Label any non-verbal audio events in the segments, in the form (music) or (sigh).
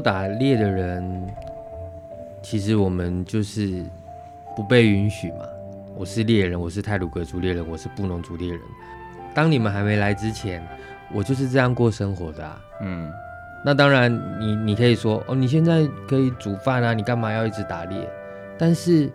偷打猎的人，其实我们就是不被允许嘛。我是猎人，我是泰鲁格族猎人，我是布农族猎人。当你们还没来之前，我就是这样过生活的啊。嗯，那当然你，你你可以说哦，你现在可以煮饭啊，你干嘛要一直打猎？但是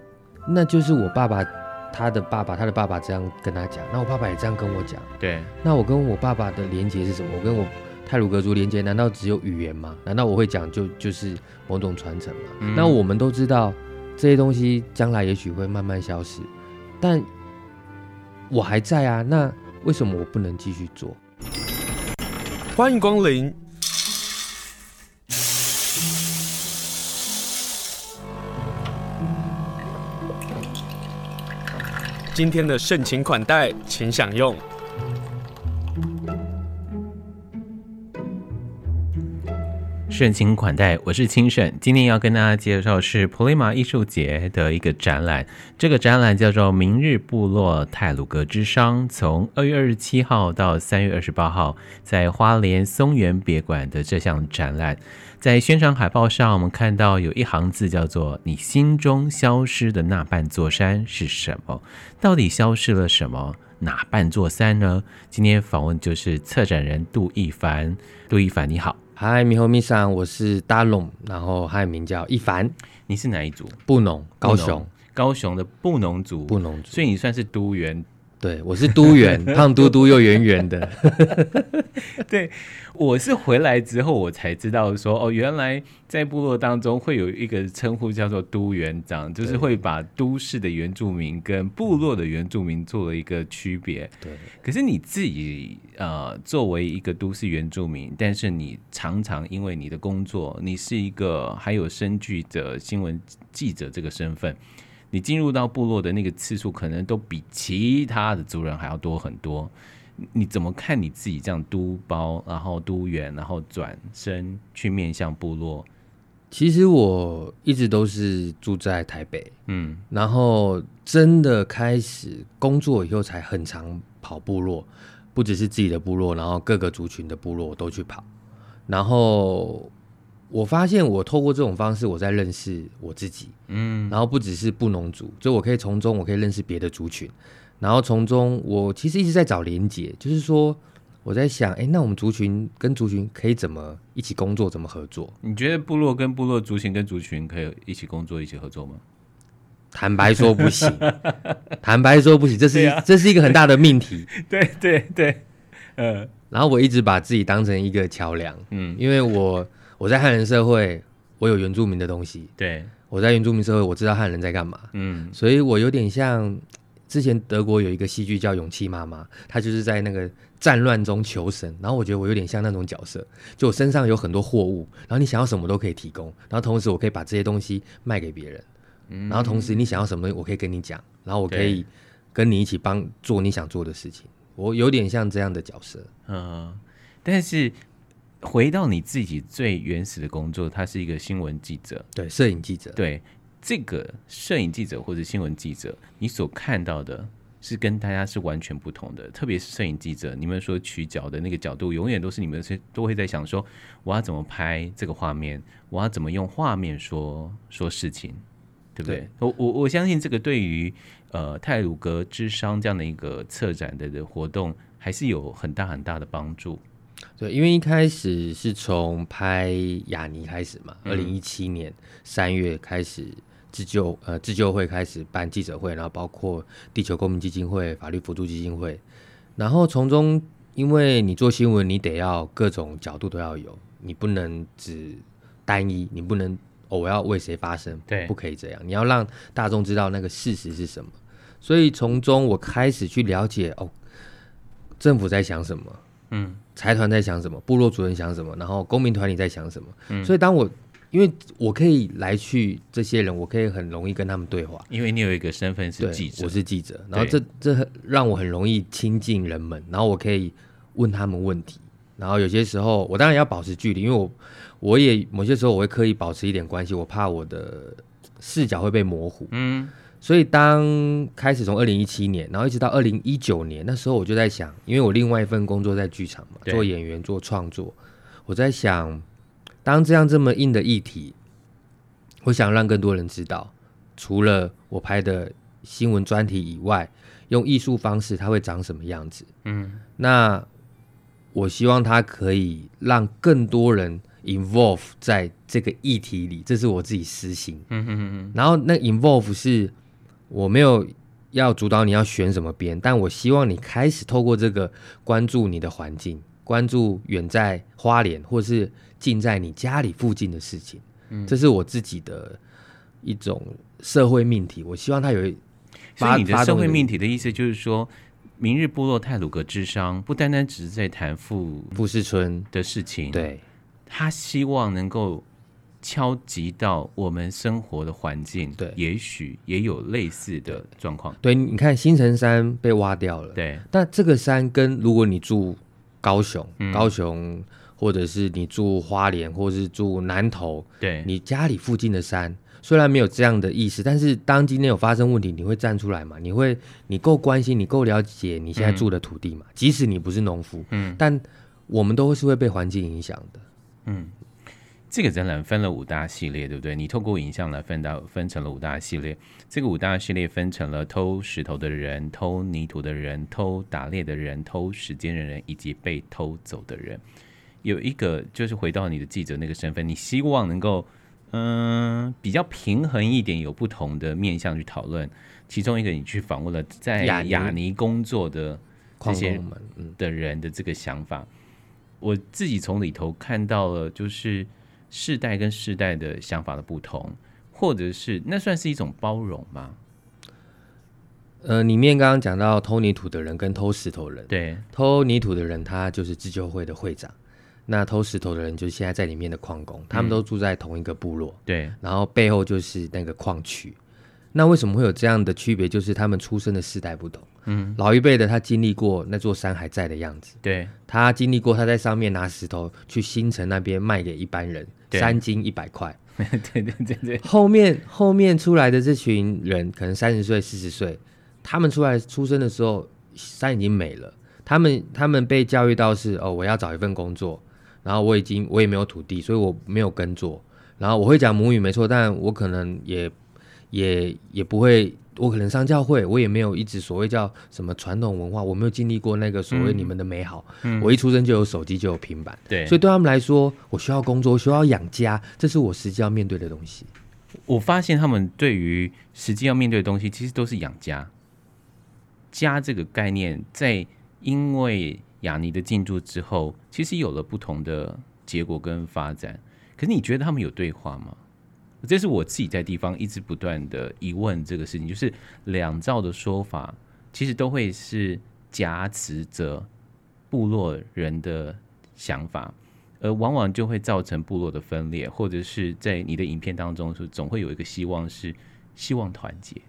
那就是我爸爸，他的爸爸，他的爸爸这样跟他讲，那我爸爸也这样跟我讲。对，那我跟我爸爸的连结是什么？我跟我太鲁格族连接，难道只有语言吗？难道我会讲就就是某种传承吗？嗯。那我们都知道这些东西将来也许会慢慢消失。但我还在啊，那为什么我不能继续做？欢迎光临。今天的盛情款待，请享用。盛情款待，我是清盛。今天要跟大家介绍是普利马艺术节的一个展览，这个展览叫做《明日部落泰鲁格之殇》，从二月二十七号到三月二十八号，在花莲松原别馆的这项展览。在宣传海报上，我们看到有一行字叫做“你心中消失的那半座山是什么？到底消失了什么？哪半座山呢？”今天访问就是策展人杜奕凡。杜奕凡，你好。嗨，米猴米桑，我是大龙，然后还有名叫一凡。你是哪一组？布农，高雄，高雄的布农族，布农族，所以你算是都原。对，我是都原，(laughs) 胖嘟嘟又圆圆的。(laughs) 对，我是回来之后我才知道说，哦，原来在部落当中会有一个称呼叫做都原长，就是会把都市的原住民跟部落的原住民做了一个区别。对。可是你自己呃，作为一个都市原住民，但是你常常因为你的工作，你是一个还有身具的新闻记者这个身份。你进入到部落的那个次数，可能都比其他的族人还要多很多。你怎么看你自己这样都包，然后都原，然后转身去面向部落？其实我一直都是住在台北，嗯，然后真的开始工作以后，才很常跑部落，不只是自己的部落，然后各个族群的部落我都去跑，然后。我发现我透过这种方式，我在认识我自己，嗯，然后不只是布农族，就我可以从中我可以认识别的族群，然后从中我其实一直在找连结，就是说我在想，哎，那我们族群跟族群可以怎么一起工作，怎么合作？你觉得部落跟部落、族群跟族群可以一起工作、一起合作吗？坦白说不行，坦白说不行，(laughs) 这是、啊、这是一个很大的命题。对 (laughs) 对对，呃，然后我一直把自己当成一个桥梁，嗯，因为我。我在汉人社会，我有原住民的东西。对，我在原住民社会，我知道汉人在干嘛。嗯，所以我有点像之前德国有一个戏剧叫《勇气妈妈》，她就是在那个战乱中求生。然后我觉得我有点像那种角色，就我身上有很多货物，然后你想要什么都可以提供，然后同时我可以把这些东西卖给别人。嗯，然后同时你想要什么东西，我可以跟你讲，然后我可以跟你一起帮做你想做的事情。我有点像这样的角色。嗯，但是。回到你自己最原始的工作，他是一个新闻记者，对，摄影记者。对，这个摄影记者或者新闻记者，你所看到的是跟大家是完全不同的。特别是摄影记者，你们说取角的那个角度，永远都是你们是都会在想说，我要怎么拍这个画面，我要怎么用画面说说事情，对不对？对我我我相信这个对于呃泰鲁格之商这样的一个策展的的活动，还是有很大很大的帮助。对，因为一开始是从拍雅尼开始嘛，二零一七年三月开始自救，呃，自救会开始办记者会，然后包括地球公民基金会、法律辅助基金会，然后从中，因为你做新闻，你得要各种角度都要有，你不能只单一，你不能哦，我要为谁发声，对，不可以这样，你要让大众知道那个事实是什么，所以从中我开始去了解哦，政府在想什么。嗯，财团在想什么？部落主人想什么？然后公民团体在想什么？嗯，所以当我因为我可以来去这些人，我可以很容易跟他们对话，因为你有一个身份是记者，我是记者，然后这这让我很容易亲近人们，然后我可以问他们问题，然后有些时候我当然要保持距离，因为我我也某些时候我会刻意保持一点关系，我怕我的视角会被模糊。嗯。所以，当开始从二零一七年，然后一直到二零一九年，那时候我就在想，因为我另外一份工作在剧场嘛，做演员、做创作，我在想，当这样这么硬的议题，我想让更多人知道，除了我拍的新闻专题以外，用艺术方式它会长什么样子？嗯，那我希望它可以让更多人 involve 在这个议题里，这是我自己私心。嗯哼哼哼。然后那 involve 是我没有要主导你要选什么边，但我希望你开始透过这个关注你的环境，关注远在花莲或是近在你家里附近的事情。嗯，这是我自己的一种社会命题。我希望他有一。所以你的社会命题的意思就是说，明日部落泰鲁格之商不单单只是在谈富富士村的事情，对，他希望能够敲击到我们生活的环境，对，也许也有类似的状况。对，你看新城山被挖掉了，对，但这个山跟如果你住高雄，嗯、高雄或者是你住花莲，或者是住南投，对，你家里附近的山。虽然没有这样的意思，但是当今天有发生问题，你会站出来吗？你会，你够关心，你够了解你现在住的土地吗？嗯、即使你不是农夫，嗯，但我们都是会被环境影响的。嗯，这个展览分了五大系列，对不对？你透过影像来分到分成了五大系列。这个五大系列分成了偷石头的人、偷泥土的人、偷打猎的人、偷时间的人以及被偷走的人。有一个就是回到你的记者那个身份，你希望能够。嗯，比较平衡一点，有不同的面向去讨论。其中一个，你去访问了在雅尼工作的这些的人的这个想法，我自己从里头看到了，就是世代跟世代的想法的不同，或者是那算是一种包容吗？呃，里面刚刚讲到偷泥土的人跟偷石头人，对，偷泥土的人他就是自救会的会长。那偷石头的人就是现在在里面的矿工，他们都住在同一个部落，嗯、对，然后背后就是那个矿区。那为什么会有这样的区别？就是他们出生的世代不同。嗯，老一辈的他经历过那座山还在的样子，对，他经历过他在上面拿石头去新城那边卖给一般人，三斤一百块。(laughs) 对对对对。后面后面出来的这群人，可能三十岁、四十岁，他们出来出生的时候山已经没了，他们他们被教育到是哦，我要找一份工作。然后我已经我也没有土地，所以我没有耕作。然后我会讲母语没错，但我可能也也也不会，我可能上教会，我也没有一直所谓叫什么传统文化，我没有经历过那个所谓你们的美好。嗯，我一出生就有手机就有平板，对，所以对他们来说，我需要工作，我需要养家，这是我实际要面对的东西。我发现他们对于实际要面对的东西，其实都是养家。家这个概念，在因为。雅尼的进驻之后，其实有了不同的结果跟发展。可是你觉得他们有对话吗？这是我自己在地方一直不断的疑问这个事情，就是两造的说法，其实都会是夹持着部落人的想法，而往往就会造成部落的分裂，或者是在你的影片当中，是总会有一个希望是希望团结。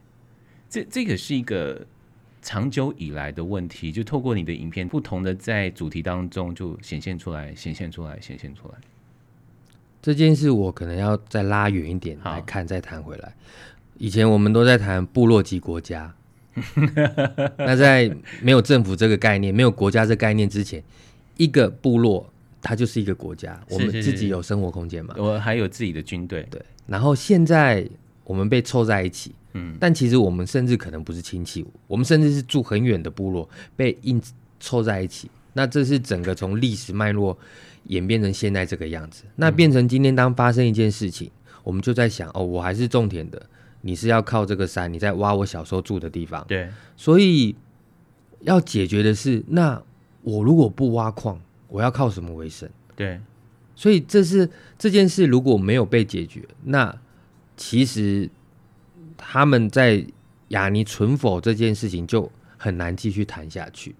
这这个是一个。长久以来的问题，就透过你的影片，不同的在主题当中就显现出来，显现出来，显现出来。这件事我可能要再拉远一点来看，再谈回来。以前我们都在谈部落及国家，(laughs) 那在没有政府这个概念、没有国家这个概念之前，一个部落它就是一个国家，我们自己有生活空间嘛，我还有自己的军队，对。然后现在我们被凑在一起。嗯，但其实我们甚至可能不是亲戚，我们甚至是住很远的部落，被硬凑在一起。那这是整个从历史脉络演变成现在这个样子。那变成今天当发生一件事情，我们就在想，哦，我还是种田的，你是要靠这个山，你在挖我小时候住的地方。对，所以要解决的是，那我如果不挖矿，我要靠什么为生？对，所以这是这件事如果没有被解决，那其实。他们在雅尼存否这件事情就很难继续谈下去。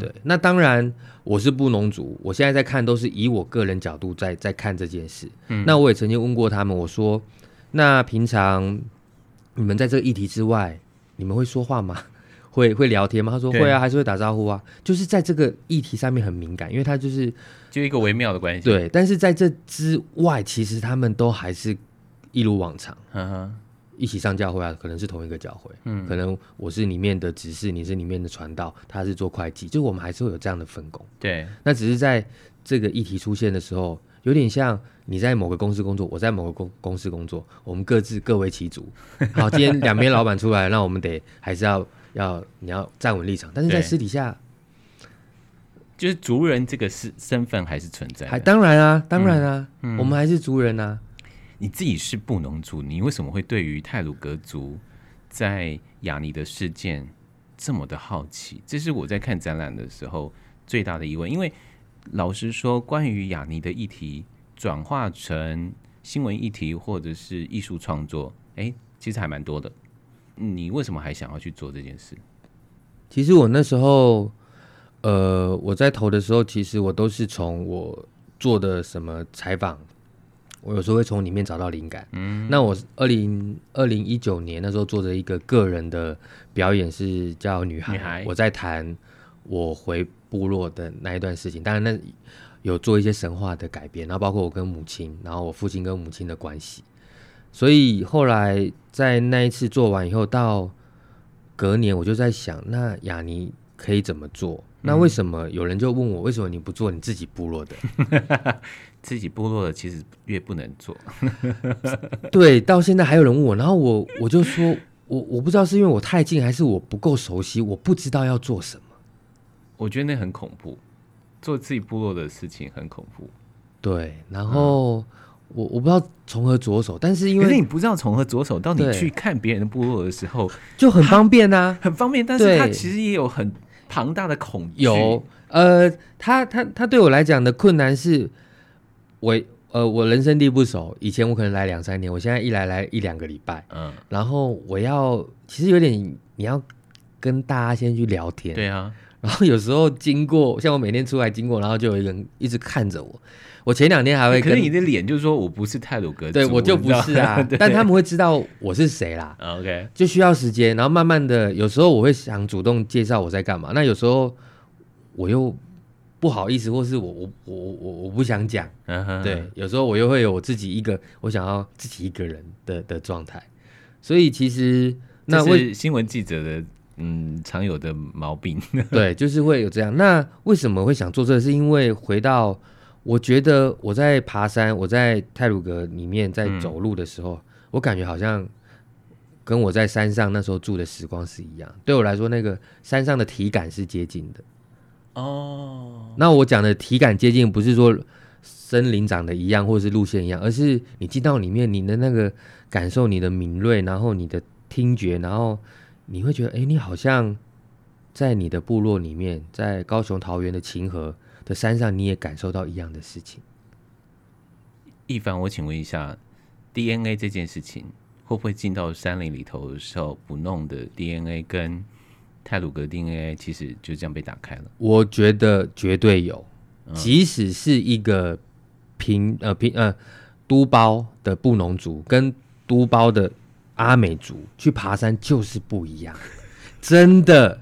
对，那当然我是布农族，我现在在看都是以我个人角度在在看这件事。嗯，那我也曾经问过他们，我说：“那平常你们在这个议题之外，你们会说话吗？(laughs) 会会聊天吗？”他说：“会啊，还是会打招呼啊。”就是在这个议题上面很敏感，因为他就是就一个微妙的关系。对，但是在这之外，其实他们都还是一如往常。一起上教会啊，可能是同一个教会，嗯，可能我是里面的执事，你是里面的传道，他是做会计，就我们还是会有这样的分工。对，那只是在这个议题出现的时候，有点像你在某个公司工作，我在某个公公司工作，我们各自各为其主。好，今天两边老板出来，那我们得还是要要你要站稳立场，但是在私底下，就是族人这个是身份还是存在？还当然啊，当然啊，我们还是族人啊。你自己是布农族，你为什么会对于泰鲁格族在雅尼的事件这么的好奇？这是我在看展览的时候最大的疑问。因为老实说，关于雅尼的议题转化成新闻议题或者是艺术创作，哎，其实还蛮多的。你为什么还想要去做这件事？其实我那时候，呃，我在投的时候，其实我都是从我做的什么采访。我有时候会从里面找到灵感。嗯，那我二零二零一九年那时候做的一个个人的表演是叫《女孩》，女孩我在谈我回部落的那一段事情。当然，那有做一些神话的改编，然后包括我跟母亲，然后我父亲跟母亲的关系。所以后来在那一次做完以后，到隔年我就在想，那雅尼可以怎么做？那为什么有人就问我，为什么你不做你自己部落的？(laughs) 自己部落的其实越不能做。(laughs) 对，到现在还有人问我，然后我我就说，我我不知道是因为我太近，还是我不够熟悉，我不知道要做什么。我觉得那很恐怖，做自己部落的事情很恐怖。对，然后、嗯、我我不知道从何着手，但是因为是你不知道从何着手，到你去看别人的部落的时候，就很方便啊，(laughs) 很方便，但是它其实也有很。庞大的恐惧，有呃，他他他对我来讲的困难是，我呃我人生地不熟，以前我可能来两三年，我现在一来来一两个礼拜，嗯，然后我要其实有点你要跟大家先去聊天，对啊，然后有时候经过，像我每天出来经过，然后就有一个人一直看着我。我前两天还会跟，可是你的脸就是说我不是泰鲁格族，对我就不是啊，但他们会知道我是谁啦。OK，就需要时间，然后慢慢的，有时候我会想主动介绍我在干嘛，那有时候我又不好意思，或是我我我我我不想讲。Uh huh. 对，有时候我又会有我自己一个，我想要自己一个人的的状态。所以其实那是新闻记者的嗯常有的毛病。(laughs) 对，就是会有这样。那为什么会想做这个？是因为回到。我觉得我在爬山，我在泰鲁格里面在走路的时候，嗯、我感觉好像跟我在山上那时候住的时光是一样。对我来说，那个山上的体感是接近的。哦，那我讲的体感接近，不是说森林长得一样，或者是路线一样，而是你进到里面，你的那个感受，你的敏锐，然后你的听觉，然后你会觉得，哎，你好像在你的部落里面，在高雄桃园的秦河。的山上，你也感受到一样的事情。一凡，我请问一下，DNA 这件事情会不会进到山林里头的时候，不弄的 DNA 跟太鲁格 DNA 其实就这样被打开了？我觉得绝对有，嗯、即使是一个平呃平呃都包的布农族跟都包的阿美族去爬山就是不一样，(laughs) 真的。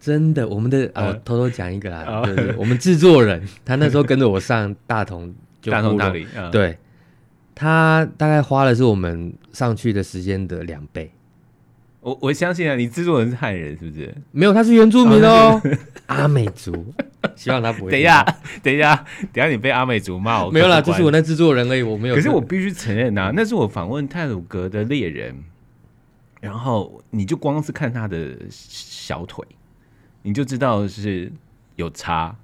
真的，我们的啊，偷偷讲一个啦，对对我们制作人，(laughs) 他那时候跟着我上大同，大同大理，对，他大概花了是我们上去的时间的两倍。我我相信啊，你制作人是汉人是不是？没有，他是原住民哦，(laughs) 阿美族。希望他不会。(laughs) 等一下，等一下，等一下，你被阿美族骂我？没有啦，就是我那制作人而已，我没有。可是我必须承认呐，那是我访问泰鲁格的猎人，然后你就光是看他的小腿。你就知道是有差，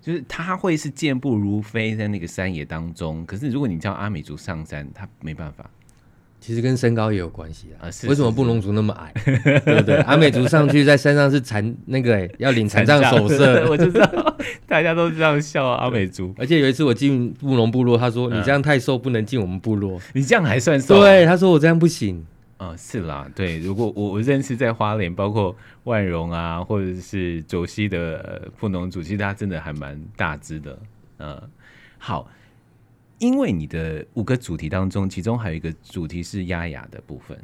就是他会是健步如飞在那个山野当中。可是如果你叫阿美族上山，他没办法。其实跟身高也有关系啊。为什么布农族那么矮？(laughs) 对不对？阿美族上去在山上是残那个要领残障手册，我就知道 (laughs) 大家都这样笑阿美族。而且有一次我进布农部落，他说：“你这样太瘦，不能进我们部落。”你这样还算瘦？对，他说我这样不行。啊、呃，是啦，对，如果我我认识在花莲，包括万荣啊，或者是卓溪的布农族，其实他真的还蛮大只的，嗯、呃，好，因为你的五个主题当中，其中还有一个主题是亚雅的部分，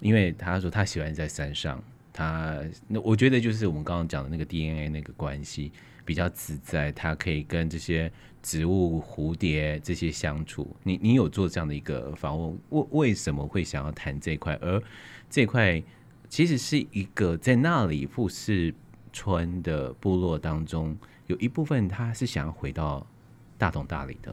因为他说他喜欢在山上，他那我觉得就是我们刚刚讲的那个 DNA 那个关系比较自在，他可以跟这些。植物、蝴蝶这些相处，你你有做这样的一个访问？为为什么会想要谈这块？而这块其实是一个在那里富士村的部落当中，有一部分他是想要回到大同大理的。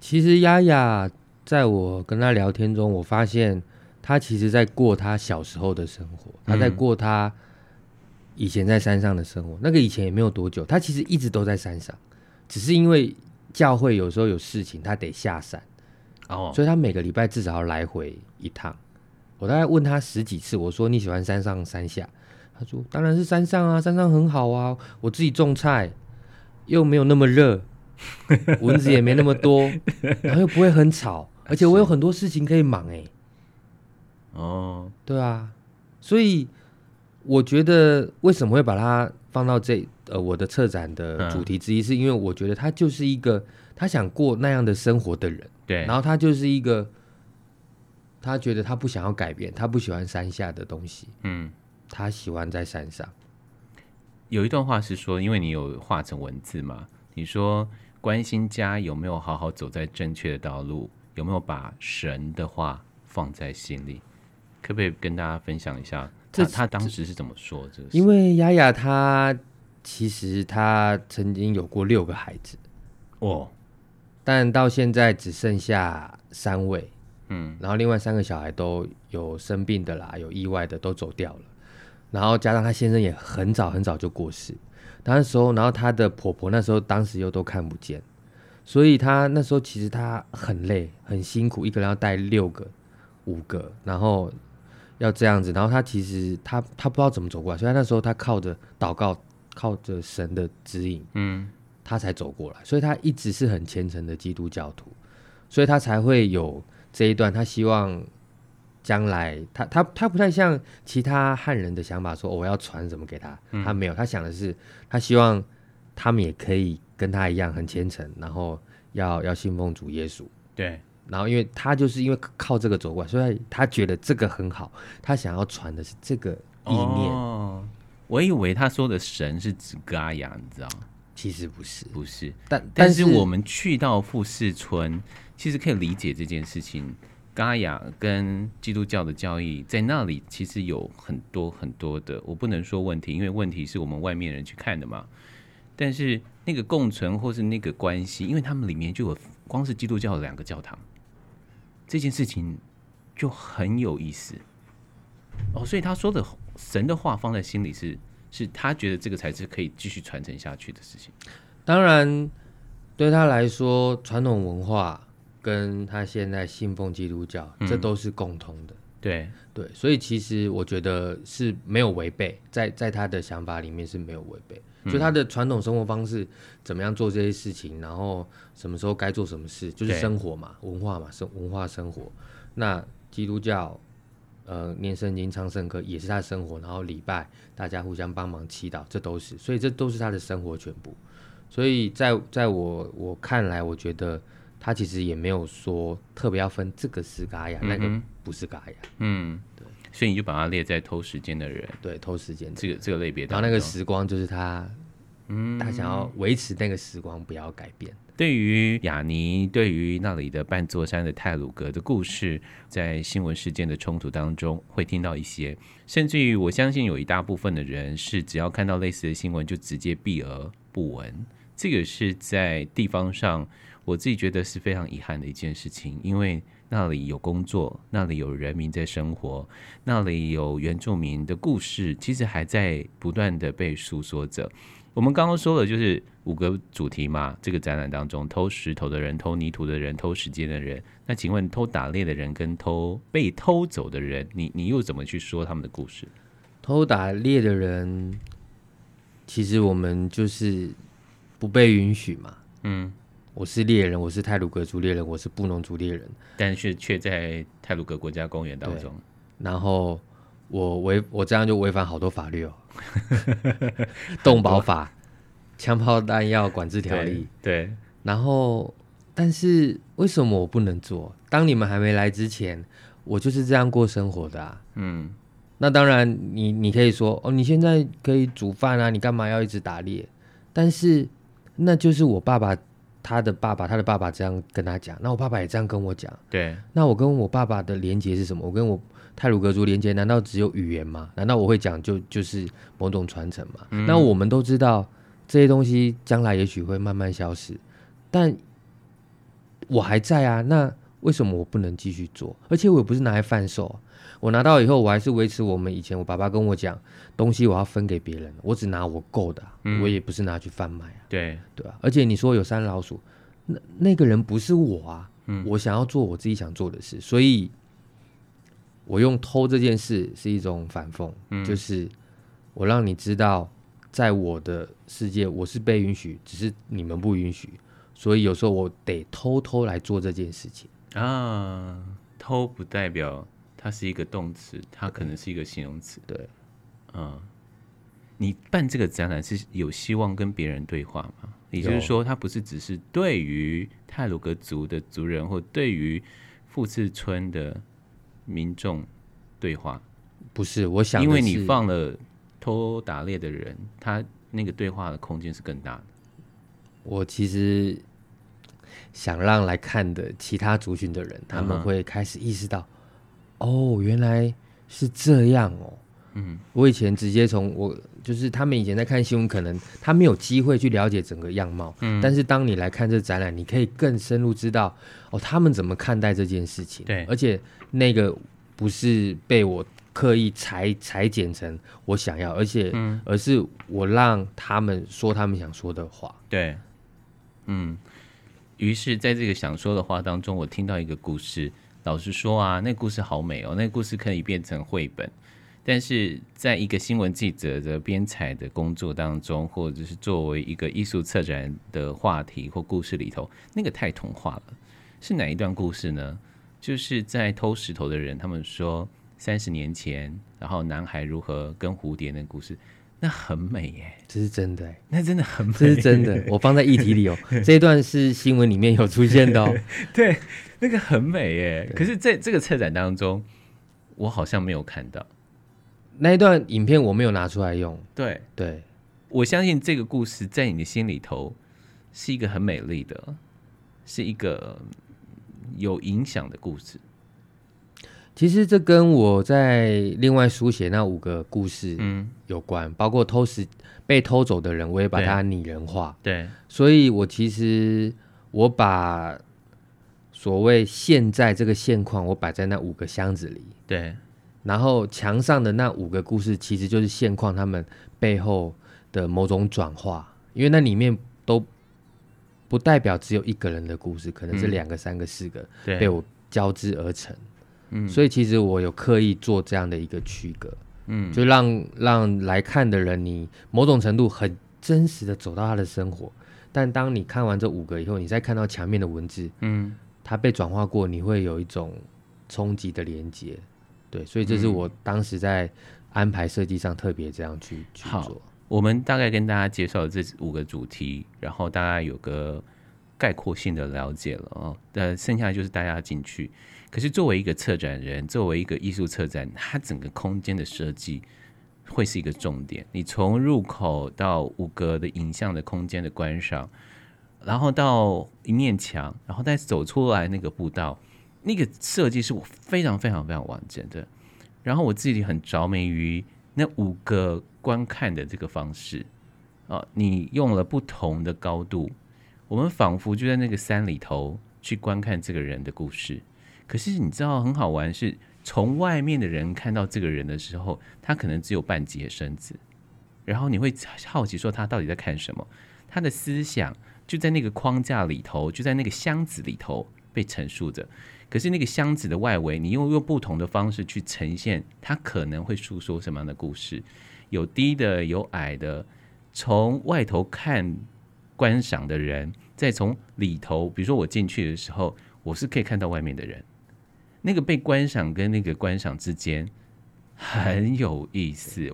其实丫丫在我跟他聊天中，我发现他其实在过他小时候的生活，他在过他以前在山上的生活。嗯、那个以前也没有多久，他其实一直都在山上，只是因为教会有时候有事情，他得下山。哦，所以他每个礼拜至少要来回一趟。我大概问他十几次，我说你喜欢山上山下？他说当然是山上啊，山上很好啊，我自己种菜，又没有那么热，(laughs) 蚊子也没那么多，然后又不会很吵，而且我有很多事情可以忙哎、欸。哦，对啊，所以我觉得为什么会把它放到这呃我的策展的主题之一，是因为我觉得他就是一个他想过那样的生活的人，对，然后他就是一个。他觉得他不想要改变，他不喜欢山下的东西。嗯，他喜欢在山上。有一段话是说，因为你有画成文字嘛，你说关心家有没有好好走在正确的道路，有没有把神的话放在心里，可不可以跟大家分享一下？他他当时是怎么说？这个因为雅雅她其实她曾经有过六个孩子哦，但到现在只剩下三位。嗯，然后另外三个小孩都有生病的啦，有意外的都走掉了，然后加上她先生也很早很早就过世，那时候，然后他的婆婆那时候当时又都看不见，所以他那时候其实他很累很辛苦，一个人要带六个、五个，然后要这样子，然后他其实他他不知道怎么走过来，所以那时候他靠着祷告，靠着神的指引，嗯，他才走过来，所以他一直是很虔诚的基督教徒，所以他才会有。这一段，他希望将来他他他不太像其他汉人的想法，说我要传什么给他，他没有，他想的是他希望他们也可以跟他一样很虔诚，然后要要信奉主耶稣。对，然后因为他就是因为靠这个走过来，所以他觉得这个很好，他想要传的是这个意念。哦，我以为他说的神是指嘎雅，你知道吗？其实不是，不是，但但是我们去到富士村，其实可以理解这件事情。嘎雅跟基督教的教义在那里其实有很多很多的，我不能说问题，因为问题是我们外面人去看的嘛。但是那个共存或是那个关系，因为他们里面就有光是基督教的两个教堂，这件事情就很有意思。哦，所以他说的神的话放在心里是。是他觉得这个才是可以继续传承下去的事情。当然，对他来说，传统文化跟他现在信奉基督教，嗯、这都是共通的。对对，所以其实我觉得是没有违背，在在他的想法里面是没有违背。嗯、就他的传统生活方式，怎么样做这些事情，然后什么时候该做什么事，就是生活嘛，文化嘛，生文化生活。那基督教。呃，念圣经、唱圣歌也是他的生活，然后礼拜，大家互相帮忙祈祷，这都是，所以这都是他的生活全部。所以在在我我看来，我觉得他其实也没有说特别要分这个是嘎雅，嗯、那个不是嘎雅。嗯，对。所以你就把它列在偷时间的人，对，偷时间这个这个类别。然后那个时光就是他，嗯，他想要维持那个时光不要改变。对于雅尼，对于那里的半座山的泰鲁格的故事，在新闻事件的冲突当中会听到一些，甚至于我相信有一大部分的人是只要看到类似的新闻就直接避而不闻。这个是在地方上，我自己觉得是非常遗憾的一件事情，因为那里有工作，那里有人民在生活，那里有原住民的故事，其实还在不断的被诉说着。我们刚刚说的就是五个主题嘛，这个展览当中，偷石头的人、偷泥土的人、偷时间的人。那请问，偷打猎的人跟偷被偷走的人，你你又怎么去说他们的故事？偷打猎的人，其实我们就是不被允许嘛。嗯，我是猎人，我是泰鲁格族猎人，我是布农族猎人，但是却在泰鲁格国家公园当中，然后。我违我这样就违反好多法律哦，(laughs) 动保法、枪炮弹药管制条例，对。对然后，但是为什么我不能做？当你们还没来之前，我就是这样过生活的啊。嗯。那当然你，你你可以说哦，你现在可以煮饭啊，你干嘛要一直打猎？但是那就是我爸爸他的爸爸他的爸爸这样跟他讲，那我爸爸也这样跟我讲。对。那我跟我爸爸的连接是什么？我跟我。泰鲁格族连接难道只有语言吗？难道我会讲就就是某种传承吗？嗯、那我们都知道这些东西将来也许会慢慢消失，但我还在啊，那为什么我不能继续做？而且我也不是拿来贩售，我拿到以后，我还是维持我们以前我爸爸跟我讲，东西我要分给别人，我只拿我够的，嗯、我也不是拿去贩卖啊。对对啊，而且你说有三老鼠，那那个人不是我啊，嗯、我想要做我自己想做的事，所以，我用偷这件事是一种反讽，嗯、就是我让你知道，在我的世界我是被允许，只是你们不允许。所以有时候我得偷偷来做这件事情啊，偷不代表它是一个动词，它可能是一个形容词。对，嗯，你办这个展览是有希望跟别人对话吗？也就是说，它不是只是对于泰鲁格族的族人，或对于富士村的民众对话？不是，我想，因为你放了偷打猎的人，他那个对话的空间是更大的。我其实。想让来看的其他族群的人，他们会开始意识到，嗯、哦，原来是这样哦。嗯，我以前直接从我就是他们以前在看新闻，可能他没有机会去了解整个样貌。嗯，但是当你来看这展览，你可以更深入知道哦，他们怎么看待这件事情。对，而且那个不是被我刻意裁裁剪成我想要，而且，嗯，而是我让他们说他们想说的话。对，嗯。于是，在这个想说的话当中，我听到一个故事。老实说啊，那个故事好美哦，那个故事可以变成绘本。但是，在一个新闻记者的编采的工作当中，或者是作为一个艺术策展的话题或故事里头，那个太童话了。是哪一段故事呢？就是在偷石头的人，他们说三十年前，然后男孩如何跟蝴蝶那个故事。那很美耶，这是真的耶，那真的很美，这是真的。我放在议题里哦，(laughs) 这一段是新闻里面有出现的哦。(laughs) 对，那个很美耶。可是在这个策展当中，我好像没有看到那一段影片，我没有拿出来用。对对，我相信这个故事在你的心里头是一个很美丽的，是一个有影响的故事。其实这跟我在另外书写那五个故事嗯有关，嗯、包括偷食被偷走的人，我也把它拟人化。对，所以我其实我把所谓现在这个现况，我摆在那五个箱子里。对，然后墙上的那五个故事，其实就是现况他们背后的某种转化，因为那里面都不代表只有一个人的故事，可能是两个、三个、四个被我交织而成。嗯，所以其实我有刻意做这样的一个区隔，嗯，就让让来看的人，你某种程度很真实的走到他的生活，但当你看完这五个以后，你再看到墙面的文字，嗯，它被转化过，你会有一种冲击的连接，对，所以这是我当时在安排设计上特别这样去去做。我们大概跟大家介绍这五个主题，然后大家有个概括性的了解了哦，那剩下就是大家进去。可是作为一个策展人，作为一个艺术策展，它整个空间的设计会是一个重点。你从入口到五格的影像的空间的观赏，然后到一面墙，然后再走出来那个步道，那个设计是我非常非常非常完整的。然后我自己很着迷于那五个观看的这个方式啊，你用了不同的高度，我们仿佛就在那个山里头去观看这个人的故事。可是你知道很好玩，是从外面的人看到这个人的时候，他可能只有半截身子，然后你会好奇说他到底在看什么？他的思想就在那个框架里头，就在那个箱子里头被陈述着。可是那个箱子的外围，你又用不同的方式去呈现，它可能会诉说什么样的故事？有低的，有矮的，从外头看观赏的人，再从里头，比如说我进去的时候，我是可以看到外面的人。那个被观赏跟那个观赏之间很有意思，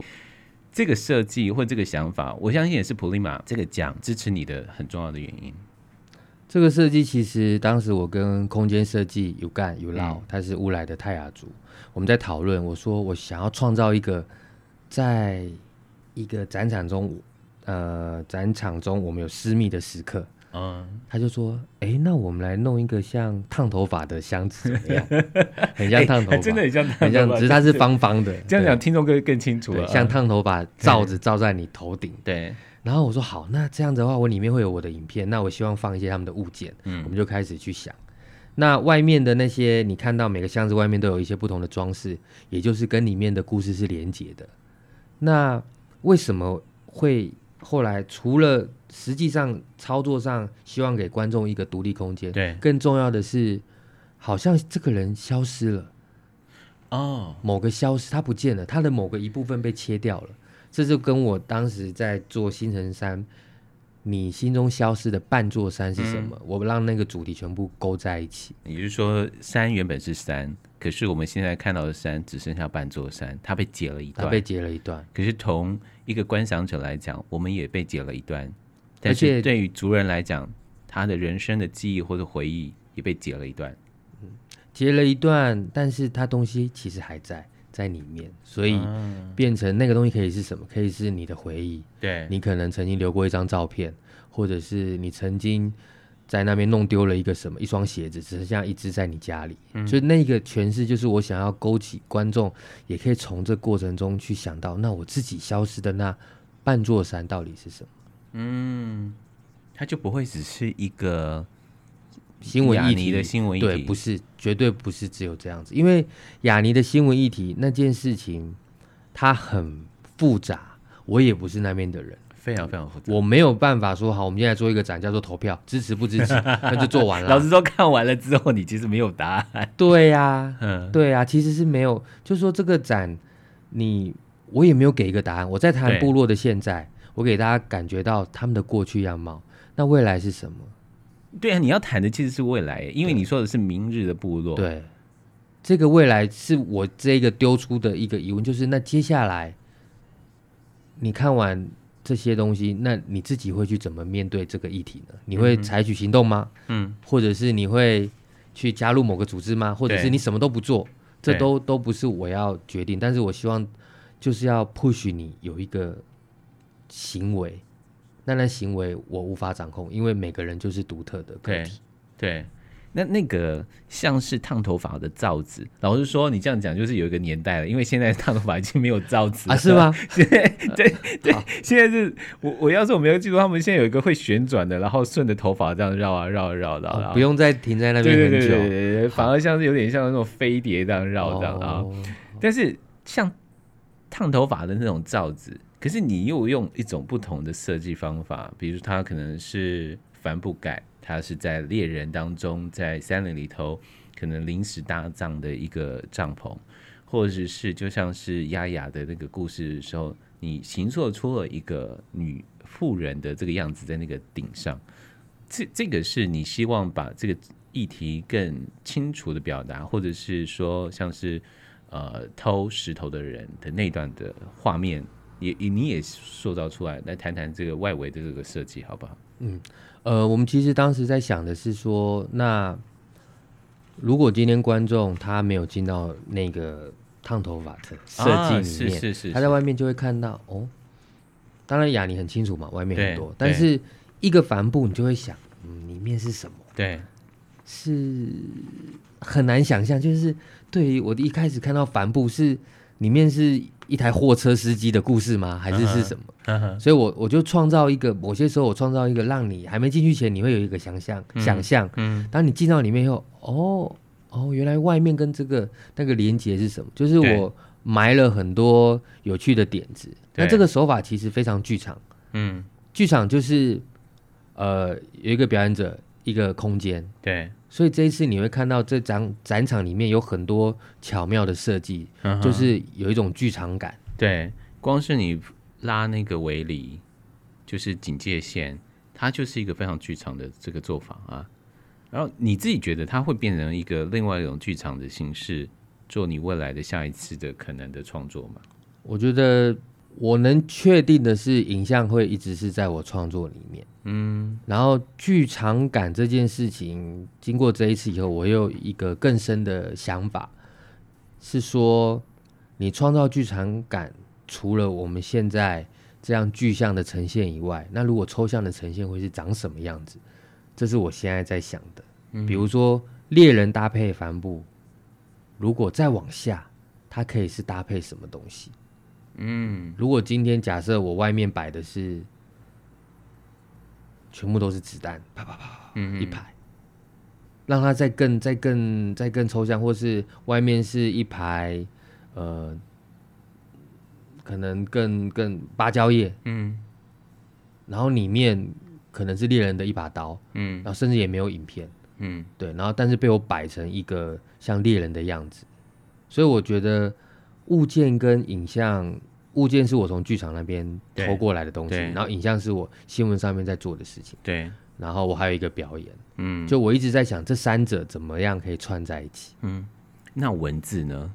这个设计或这个想法，我相信也是普利马这个奖支持你的很重要的原因。这个设计其实当时我跟空间设计有干有闹，他是乌来的泰雅族，我们在讨论。我说我想要创造一个，在一个展场中，呃，展场中我们有私密的时刻。嗯，他就说：“哎、欸，那我们来弄一个像烫头发的箱子，怎么样？(laughs) 很像烫头发、欸，真的很像，很像，只是它是方方的。这样讲，听众更更清楚了。像烫头发罩子罩在你头顶。对，然后我说好，那这样子的话，我里面会有我的影片，那我希望放一些他们的物件。嗯，我们就开始去想，那外面的那些你看到每个箱子外面都有一些不同的装饰，也就是跟里面的故事是连结的。那为什么会后来除了实际上操作上希望给观众一个独立空间，对，更重要的是，好像这个人消失了，哦，某个消失，他不见了，他的某个一部分被切掉了。这就跟我当时在做星辰山，你心中消失的半座山是什么？嗯、我让那个主题全部勾在一起。也就是说，山原本是山，可是我们现在看到的山只剩下半座山，它被截了一段，它被截了一段。可是从一个观赏者来讲，我们也被截了一段。但是对于族人来讲，他的人生的记忆或者回忆也被截了一段。嗯，截了一段，但是他东西其实还在。在里面，所以变成那个东西可以是什么？可以是你的回忆。对，你可能曾经留过一张照片，或者是你曾经在那边弄丢了一个什么，一双鞋子，只剩下一只在你家里。嗯，所以那个诠释就是我想要勾起观众，也可以从这过程中去想到，那我自己消失的那半座山到底是什么？嗯，它就不会只是一个。新闻议题的新闻议题，对，不是，绝对不是只有这样子。因为雅尼的新闻议题那件事情，它很复杂。我也不是那边的人，非常非常复杂。我没有办法说好，我们现在做一个展叫做投票，支持不支持，(laughs) 那就做完了。老实说，看完了之后，你其实没有答案。(laughs) 对呀、啊，嗯，对呀、啊，其实是没有。就是说这个展，你我也没有给一个答案。我在谈部落的现在，我给大家感觉到他们的过去样貌，那未来是什么？对啊，你要谈的其实是未来，因为你说的是明日的部落。对，这个未来是我这个丢出的一个疑问，就是那接下来你看完这些东西，那你自己会去怎么面对这个议题呢？你会采取行动吗？嗯，或者是你会去加入某个组织吗？或者是你什么都不做？这都都不是我要决定，但是我希望就是要 push 你有一个行为。那那行为我无法掌控，因为每个人就是独特的个体。对，对，那那个像是烫头发的罩子，老实说，你这样讲就是有一个年代了，因为现在烫头发已经没有罩子了啊？是吗？现 (laughs) 在对对，现在是我我要是我没有记住，他们现在有一个会旋转的，然后顺着头发这样绕啊绕啊绕的，啊哦，不用再停在那边很久，对对对对对，反而像是有点像那种飞碟这样绕这样啊。哦，但是像烫头发的那种罩子。可是你又用一种不同的设计方法，比如它可能是帆布盖，它是在猎人当中在森林里头可能临时搭帐的一个帐篷，或者是就像是丫丫的那个故事的时候，你形塑出了一个女妇人的这个样子在那个顶上，这这个是你希望把这个议题更清楚的表达，或者是说像是呃偷石头的人的那段的画面。也你也塑造出来，来谈谈这个外围的这个设计，好不好？嗯，呃，我们其实当时在想的是说，那如果今天观众他没有进到那个烫头发的设计里面，啊、是是是是他在外面就会看到哦。当然雅尼很清楚嘛，外面很多，但是一个帆布你就会想，嗯，里面是什么？对，是很难想象。就是对于我一开始看到帆布是里面是。一台货车司机的故事吗？还是是什么？Uh. Uh. 所以我我就创造一个，某些时候我创造一个，让你还没进去前，你会有一个想象，嗯、想象。嗯，当你进到里面以后，哦哦，原来外面跟这个那个连接是什么？就是我埋了很多有趣的点子。那这个手法其实非常剧场。嗯，剧场就是呃有一个表演者，一个空间。对。所以这一次你会看到这张展场里面有很多巧妙的设计，嗯、就是有一种剧场感。对，光是你拉那个围篱，就是警戒线，它就是一个非常剧场的这个做法啊。然后你自己觉得它会变成一个另外一种剧场的形式，做你未来的下一次的可能的创作吗？我觉得。我能确定的是，影像会一直是在我创作里面。嗯，然后剧场感这件事情，经过这一次以后，我又有一个更深的想法，是说，你创造剧场感，除了我们现在这样具象的呈现以外，那如果抽象的呈现会是长什么样子？这是我现在在想的。嗯，比如说猎人搭配帆布，如果再往下，它可以是搭配什么东西？嗯，如果今天假设我外面摆的是全部都是子弹，啪啪啪，嗯，一排，让它再更、再更、再更抽象，或是外面是一排，呃，可能更更芭蕉叶，嗯，然后里面可能是猎人的一把刀，嗯，然后甚至也没有影片，嗯，对，然后但是被我摆成一个像猎人的样子，所以我觉得物件跟影像。物件是我从剧场那边偷过来的东西，然后影像是我新闻上面在做的事情。对，然后我还有一个表演。嗯，就我一直在想这三者怎么样可以串在一起。嗯，那文字呢？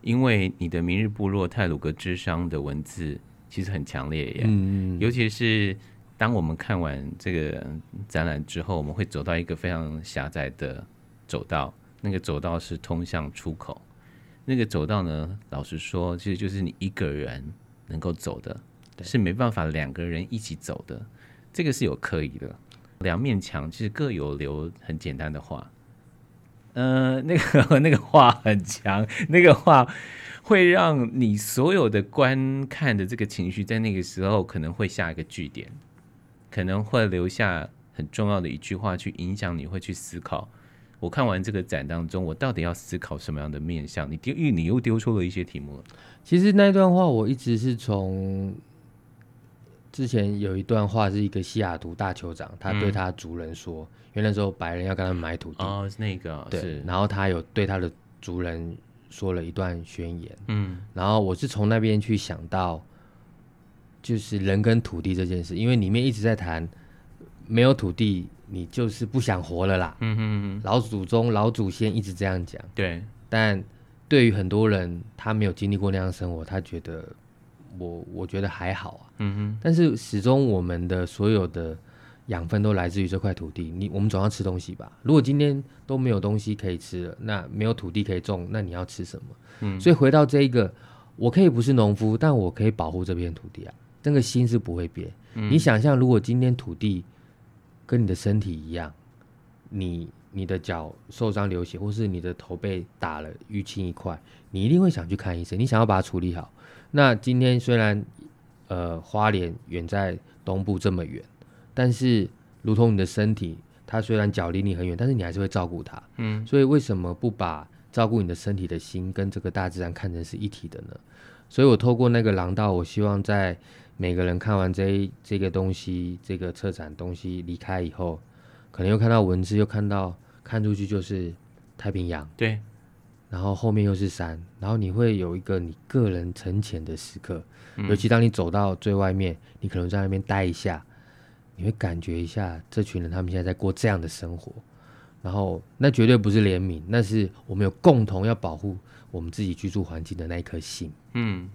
因为你的《明日部落泰鲁格之殇》的文字其实很强烈耶。嗯，尤其是当我们看完这个展览之后，我们会走到一个非常狭窄的走道，那个走道是通向出口。那个走道呢，老实说，其实就是你一个人能够走的，是没办法两个人一起走的。这个是有刻意的。两面墙其实各有留很简单的话，呃，那个 (laughs) 那个话很强，那个话会让你所有的观看的这个情绪在那个时候可能会下一个句点，可能会留下很重要的一句话去影响你，会去思考。我看完这个展当中，我到底要思考什么样的面向？你丢，因为你又丢出了一些题目了。其实那段话我一直是从之前有一段话，是一个西雅图大酋长，他对他族人说，嗯、因为那时候白人要跟他们买土地，哦，是那个，对，然后他有对他的族人说了一段宣言，嗯，然后我是从那边去想到，就是人跟土地这件事，因为里面一直在谈没有土地。你就是不想活了啦。嗯哼嗯，老祖宗、老祖先一直这样讲。对，但对于很多人，他没有经历过那样的生活，他觉得我我觉得还好啊。嗯哼。但是始终我们的所有的养分都来自于这块土地。你我们总要吃东西吧？如果今天都没有东西可以吃了，那没有土地可以种，那你要吃什么？嗯。所以回到这一个，我可以不是农夫，但我可以保护这片土地啊。这个心是不会变。嗯。你想象，如果今天土地。跟你的身体一样，你你的脚受伤流血，或是你的头被打了淤青一块，你一定会想去看医生，你想要把它处理好。那今天虽然呃花莲远在东部这么远，但是如同你的身体，它虽然脚离你很远，但是你还是会照顾它。嗯，所以为什么不把照顾你的身体的心跟这个大自然看成是一体的呢？所以我透过那个廊道，我希望在。每个人看完这这个东西，这个策展东西离开以后，可能又看到文字，又看到看出去就是太平洋，对，然后后面又是山，然后你会有一个你个人沉潜的时刻，嗯、尤其当你走到最外面，你可能在那边待一下，你会感觉一下这群人他们现在在过这样的生活，然后那绝对不是怜悯，那是我们有共同要保护我们自己居住环境的那一颗心，嗯。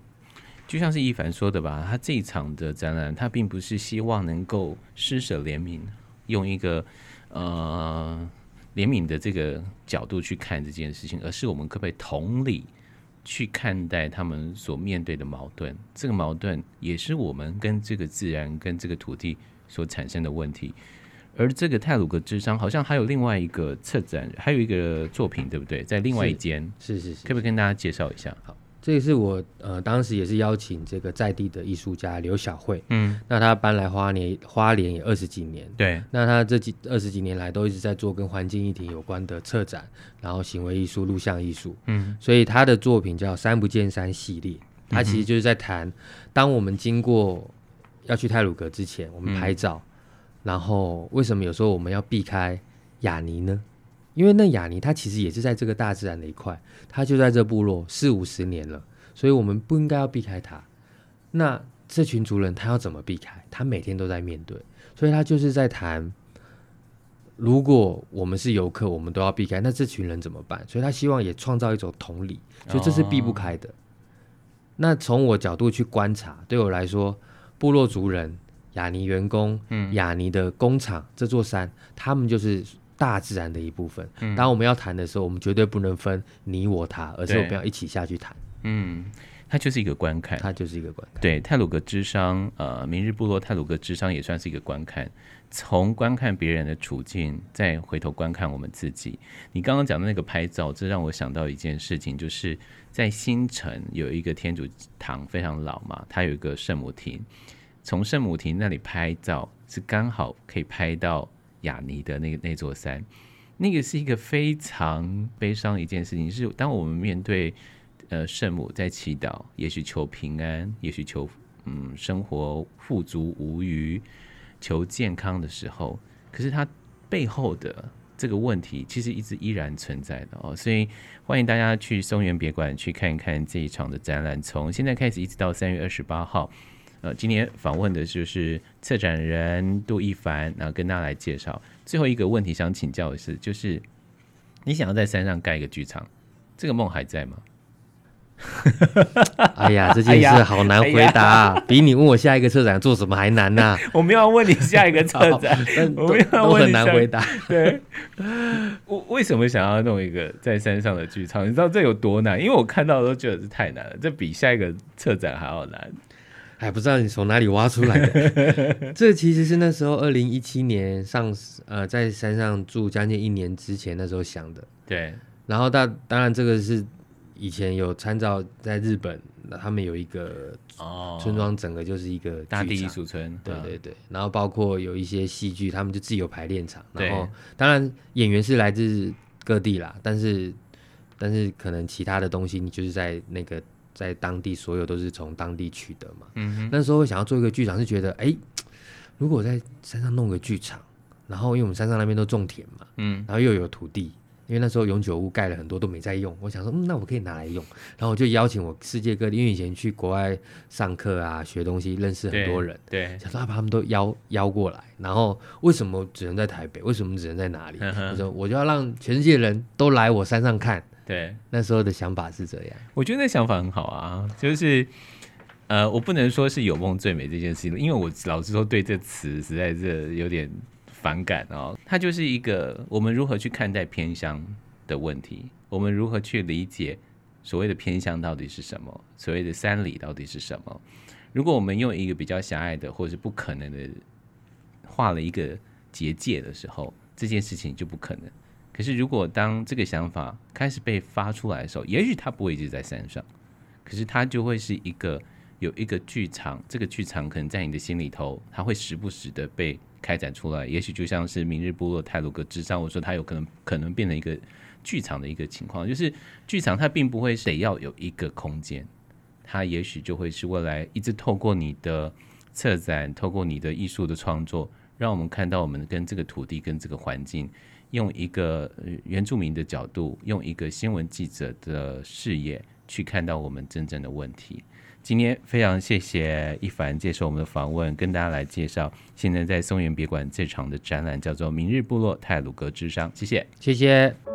就像是一凡说的吧，他这一场的展览，他并不是希望能够施舍怜悯，用一个呃怜悯的这个角度去看这件事情，而是我们可不可以同理去看待他们所面对的矛盾？这个矛盾也是我们跟这个自然、跟这个土地所产生的问题。而这个泰鲁格之殇好像还有另外一个策展，还有一个作品，对不对？在另外一间，是是是，可不可以跟大家介绍一下？好。这也是我呃当时也是邀请这个在地的艺术家刘小慧，嗯，那他搬来花莲花莲也二十几年，对，那他这几二十几年来都一直在做跟环境议题有关的策展，然后行为艺术、录像艺术，嗯，所以他的作品叫《三不见山》系列，他其实就是在谈，当我们经过要去泰鲁阁之前，我们拍照，嗯，然后为什么有时候我们要避开雅尼呢？因为那雅尼他其实也是在这个大自然的一块，他就在这部落四五十年了，所以我们不应该要避开他。那这群族人他要怎么避开？他每天都在面对，所以他就是在谈，如果我们是游客，我们都要避开，那这群人怎么办？所以他希望也创造一种同理，所以这是避不开的。哦、那从我角度去观察，对我来说，部落族人、雅尼员工、嗯、雅尼的工厂、这座山，他们就是。大自然的一部分。嗯，当我们要谈的时候，我们绝对不能分你我他，而是我们要一起下去谈。嗯，它就是一个观看，它就是一个观看。对，泰鲁格之商，呃，明日部落泰鲁格之商也算是一个观看。从观看别人的处境，再回头观看我们自己。你刚刚讲的那个拍照，这让我想到一件事情，就是在新城有一个天主堂非常老嘛，它有一个圣母亭。从圣母亭那里拍照，是刚好可以拍到雅尼的那个那座山，那个是一个非常悲伤的一件事情。是当我们面对呃圣母在祈祷，也许求平安，也许求嗯生活富足无余，求健康的时候，可是它背后的这个问题其实一直依然存在的哦。所以欢迎大家去松原别馆去看一看这一场的展览，从现在开始一直到三月二十八号。呃，今天访问的就是策展人杜一凡，然后跟大家来介绍。最后一个问题想请教的是，就是你想要在山上盖一个剧场，这个梦还在吗？(laughs) 哎呀，这件事好难回答，啊，哎哎，比你问我下一个策展做什么还难呐，啊！(laughs) 我没有要问你下一个策展，我没有要问很难回答。对，我为什么想要弄一个在山上的剧场？你知道这有多难？因为我看到都觉得是太难了，这比下一个策展还要难。还不知道你从哪里挖出来的。(laughs) 这其实是那时候二零一七年上呃在山上住将近一年之前那时候想的。对。然后当当然这个是以前有参照在日本，他们有一个村庄，整个就是一个大地艺术村。对对对。然后包括有一些戏剧，他们就自己有排练场。然后当然演员是来自各地啦，但是但是可能其他的东西你就是在那个。在当地，所有都是从当地取得嘛。嗯，那时候想要做一个剧场，是觉得，哎、欸，如果我在山上弄个剧场，然后因为我们山上那边都种田嘛，嗯，然后又有土地，因为那时候永久屋盖了很多都没在用，我想说，嗯，那我可以拿来用。然后我就邀请我世界各地，因为以前去国外上课啊，学东西，认识很多人，对，对想说把他们都邀邀过来。然后为什么只能在台北？为什么只能在哪里？我说我就要让全世界人都来我山上看。对，那时候的想法是这样。我觉得那想法很好啊，就是，呃，我不能说是有梦最美这件事情，因为我老实说对这词实在是有点反感哦。它就是一个我们如何去看待偏乡的问题，我们如何去理解所谓的偏乡到底是什么，所谓的山里到底是什么。如果我们用一个比较狭隘的或者是不可能的画了一个结界的时候，这件事情就不可能。可是，如果当这个想法开始被发出来的时候，也许它不会一直在山上，可是它就会是一个有一个剧场，这个剧场可能在你的心里头，它会时不时的被开展出来。也许就像是明日部落泰鲁格之上，我说它有可能可能变成一个剧场的一个情况，就是剧场它并不会得要有一个空间，它也许就会是未来一直透过你的策展，透过你的艺术的创作，让我们看到我们跟这个土地跟这个环境。用一个原住民的角度，用一个新闻记者的视野去看到我们真正的问题。今天非常谢谢一凡接受我们的访问，跟大家来介绍现在在松原别馆这场的展览，叫做《明日部落泰鲁格之殇》。谢谢，谢谢。